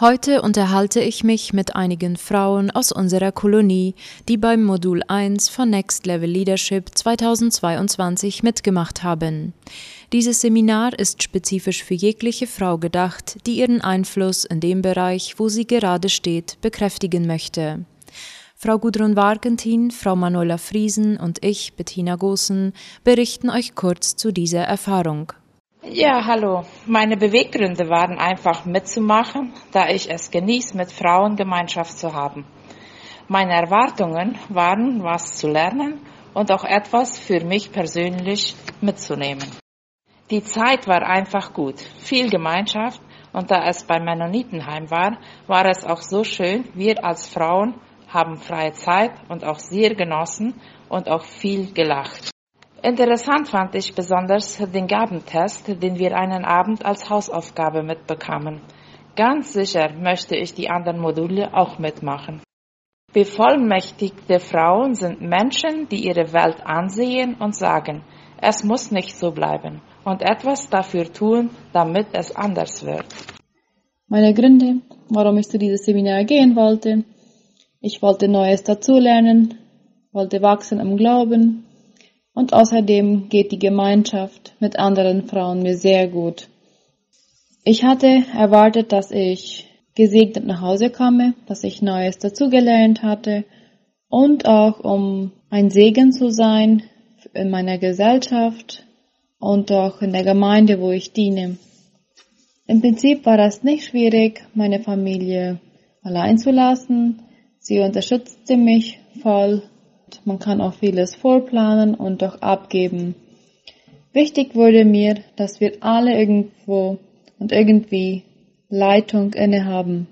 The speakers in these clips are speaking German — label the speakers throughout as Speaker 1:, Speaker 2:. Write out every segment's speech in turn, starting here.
Speaker 1: Heute unterhalte ich mich mit einigen Frauen aus unserer Kolonie, die beim Modul 1 von Next Level Leadership 2022 mitgemacht haben. Dieses Seminar ist spezifisch für jegliche Frau gedacht, die ihren Einfluss in dem Bereich, wo sie gerade steht, bekräftigen möchte. Frau Gudrun Wargentin, Frau Manuela Friesen und ich, Bettina Gosen, berichten euch kurz zu dieser Erfahrung.
Speaker 2: Ja, hallo. Meine Beweggründe waren einfach mitzumachen, da ich es genieße, mit Frauen Gemeinschaft zu haben. Meine Erwartungen waren, was zu lernen und auch etwas für mich persönlich mitzunehmen. Die Zeit war einfach gut, viel Gemeinschaft und da es beim Mennonitenheim war, war es auch so schön, wir als Frauen haben freie Zeit und auch sehr genossen und auch viel gelacht. Interessant fand ich besonders den Gabentest, den wir einen Abend als Hausaufgabe mitbekamen. Ganz sicher möchte ich die anderen Module auch mitmachen. Bevollmächtigte Frauen sind Menschen, die ihre Welt ansehen und sagen, es muss nicht so bleiben und etwas dafür tun, damit es anders wird.
Speaker 3: Meine Gründe, warum ich zu diesem Seminar gehen wollte. Ich wollte Neues dazulernen, wollte wachsen im Glauben, und außerdem geht die Gemeinschaft mit anderen Frauen mir sehr gut. Ich hatte erwartet, dass ich gesegnet nach Hause komme, dass ich Neues dazugelernt hatte und auch um ein Segen zu sein in meiner Gesellschaft und auch in der Gemeinde, wo ich diene. Im Prinzip war das nicht schwierig, meine Familie allein zu lassen. Sie unterstützte mich voll man kann auch vieles vorplanen und auch abgeben. Wichtig wurde mir, dass wir alle irgendwo und irgendwie Leitung innehaben,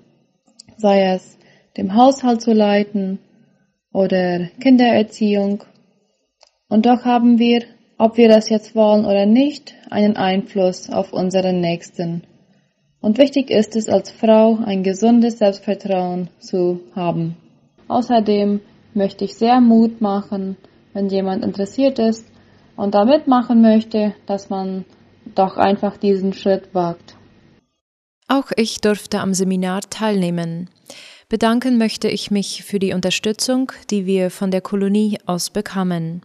Speaker 3: sei es dem Haushalt zu leiten oder Kindererziehung. Und doch haben wir, ob wir das jetzt wollen oder nicht, einen Einfluss auf unseren Nächsten. Und wichtig ist es als Frau, ein gesundes Selbstvertrauen zu haben. Außerdem möchte ich sehr Mut machen, wenn jemand interessiert ist und da mitmachen möchte, dass man doch einfach diesen Schritt wagt.
Speaker 1: Auch ich durfte am Seminar teilnehmen. Bedanken möchte ich mich für die Unterstützung, die wir von der Kolonie aus bekamen.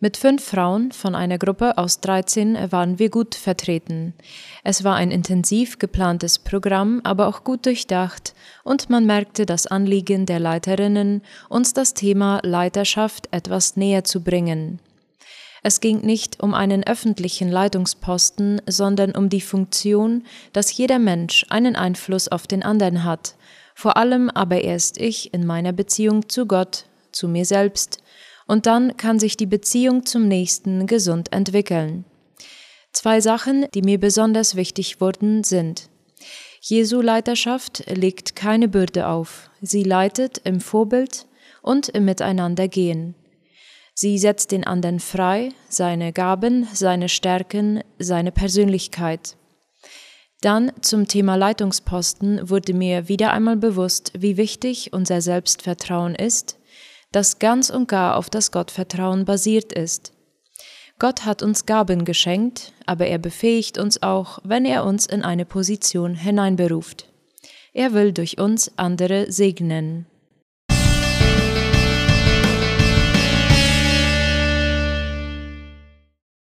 Speaker 1: Mit fünf Frauen von einer Gruppe aus 13 waren wir gut vertreten. Es war ein intensiv geplantes Programm, aber auch gut durchdacht, und man merkte das Anliegen der Leiterinnen, uns das Thema Leiterschaft etwas näher zu bringen. Es ging nicht um einen öffentlichen Leitungsposten, sondern um die Funktion, dass jeder Mensch einen Einfluss auf den anderen hat, vor allem aber erst ich in meiner Beziehung zu Gott, zu mir selbst, und dann kann sich die Beziehung zum Nächsten gesund entwickeln. Zwei Sachen, die mir besonders wichtig wurden, sind Jesu Leiterschaft legt keine Bürde auf, sie leitet im Vorbild und im Miteinandergehen. Sie setzt den anderen frei, seine Gaben, seine Stärken, seine Persönlichkeit. Dann zum Thema Leitungsposten wurde mir wieder einmal bewusst, wie wichtig unser Selbstvertrauen ist, das ganz und gar auf das Gottvertrauen basiert ist. Gott hat uns Gaben geschenkt, aber er befähigt uns auch, wenn er uns in eine Position hineinberuft. Er will durch uns andere segnen.